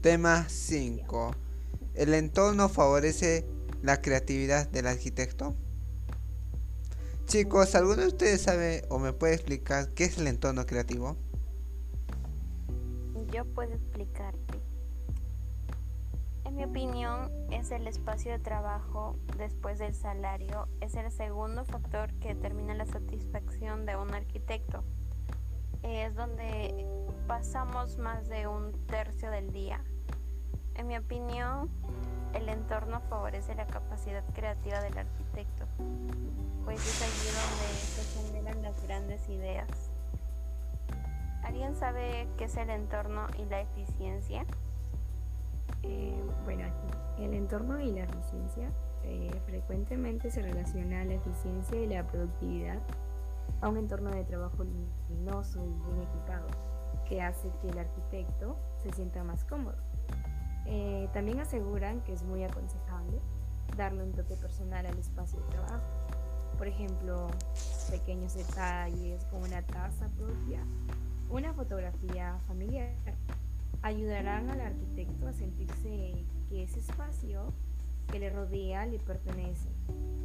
Tema 5. ¿El entorno favorece la creatividad del arquitecto? Chicos, ¿alguno de ustedes sabe o me puede explicar qué es el entorno creativo? Yo puedo explicarte. En mi opinión, es el espacio de trabajo después del salario, es el segundo factor que determina la satisfacción de un arquitecto. Es donde pasamos más de un tercio del día. En mi opinión, el entorno favorece la capacidad creativa del arquitecto, pues es allí donde se generan las grandes ideas. ¿Alguien sabe qué es el entorno y la eficiencia? Eh, bueno, el entorno y la eficiencia eh, frecuentemente se relaciona la eficiencia y la productividad a un entorno de trabajo luminoso y bien equipado, que hace que el arquitecto se sienta más cómodo. También aseguran que es muy aconsejable darle un toque personal al espacio de trabajo. Por ejemplo, pequeños detalles como una taza propia, una fotografía familiar, ayudarán al arquitecto a sentirse que ese espacio que le rodea le pertenece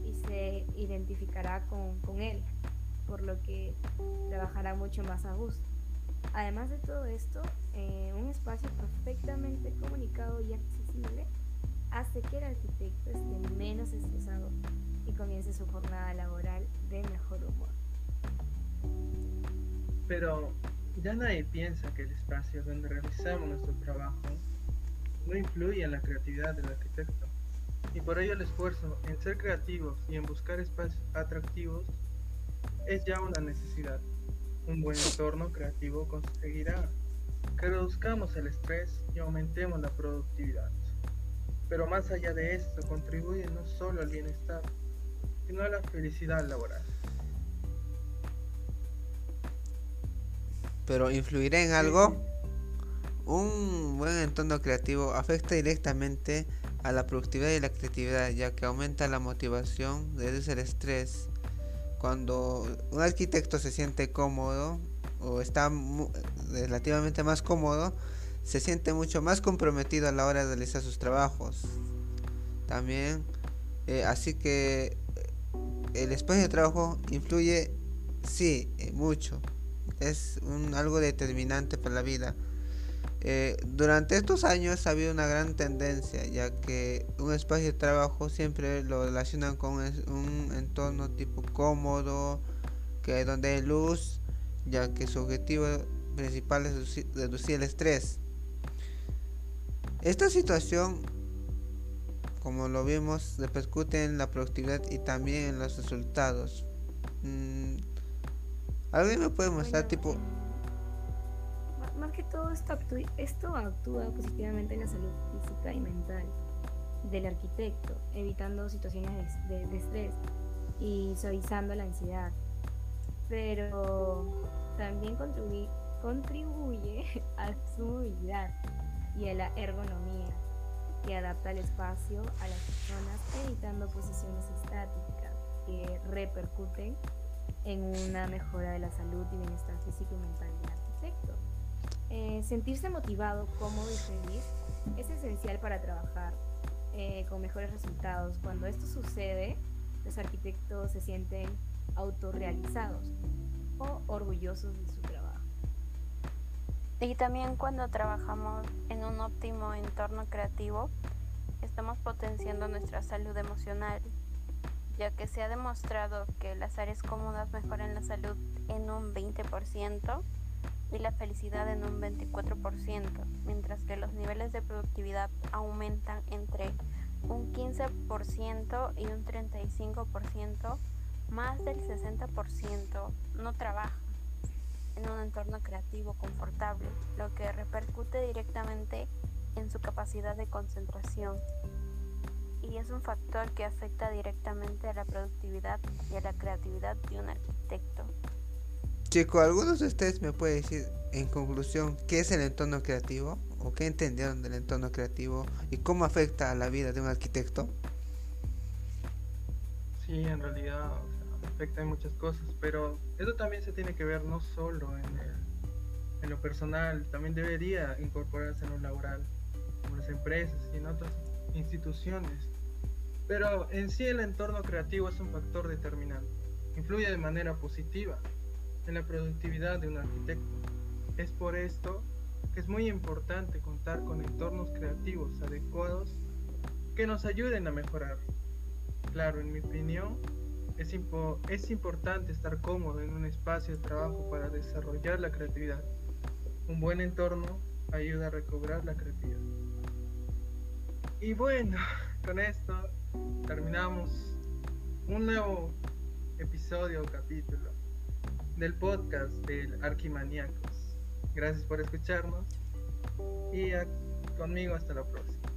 y se identificará con, con él, por lo que trabajará mucho más a gusto. Además de todo esto, eh, un espacio perfectamente comunicado y accesible hace que el arquitecto esté menos estresado y comience su jornada laboral de mejor humor. Pero ya nadie piensa que el espacio donde realizamos nuestro trabajo no influye en la creatividad del arquitecto. Y por ello el esfuerzo en ser creativos y en buscar espacios atractivos es ya una necesidad. Un buen entorno creativo conseguirá que reduzcamos el estrés y aumentemos la productividad. Pero más allá de esto, contribuye no solo al bienestar, sino a la felicidad laboral. pero influirá en algo. Un buen entorno creativo afecta directamente a la productividad y la creatividad, ya que aumenta la motivación, reduce el estrés. Cuando un arquitecto se siente cómodo o está relativamente más cómodo, se siente mucho más comprometido a la hora de realizar sus trabajos. También, eh, así que el espacio de trabajo influye, sí, eh, mucho es un, algo determinante para la vida. Eh, durante estos años ha habido una gran tendencia, ya que un espacio de trabajo siempre lo relacionan con un entorno tipo cómodo, que donde hay luz, ya que su objetivo principal es reducir, el estrés. Esta situación, como lo vimos, repercute en la productividad y también en los resultados. Mm, ¿Alguien me puede mostrar tipo... Que todo esto, actúa, positivamente en la salud física y mental del arquitecto, evitando situaciones de, estrés y suavizando la ansiedad. Pero también contribuye, contribuye a su movilidad y a la ergonomía, que adapta el espacio a las personas evitando posiciones estáticas que repercuten en una mejora de la salud y bienestar físico y mental. Eh, sentirse motivado, cómodo y feliz es esencial para trabajar eh, con mejores resultados. Cuando esto sucede, los arquitectos se sienten autorrealizados o orgullosos de su trabajo. Y también cuando trabajamos en un óptimo entorno creativo, estamos potenciando nuestra salud emocional, ya que se ha demostrado que las áreas cómodas mejoran la salud en un 20% y la felicidad en un 24%, mientras que los niveles de productividad aumentan entre un 15% y un 35%, más del 60% no trabaja en un entorno creativo confortable, lo que repercute directamente en su capacidad de concentración, y es un factor que afecta directamente a la productividad y a la creatividad de un arquitecto. Chico, ¿algunos de ustedes me pueden decir en conclusión qué es el entorno creativo o qué entendieron del entorno creativo y cómo afecta a la vida de un arquitecto? Sí, en realidad afecta en muchas cosas, pero eso también se tiene que ver no solo en, en lo personal, también debería incorporarse en lo laboral como las empresas y en otras instituciones. Pero en sí el entorno creativo es un factor determinante. Influye de manera positiva en la productividad de un arquitecto. Es por esto que es muy importante contar con entornos creativos adecuados que nos ayuden a mejorar. Claro, en mi opinión, es, es importante estar cómodo en un espacio de trabajo para desarrollar la creatividad. Un buen entorno ayuda a recobrar la creatividad. Y bueno, con esto terminamos un nuevo episodio o capítulo del podcast del Arquimaniacos. Gracias por escucharnos y conmigo hasta la próxima.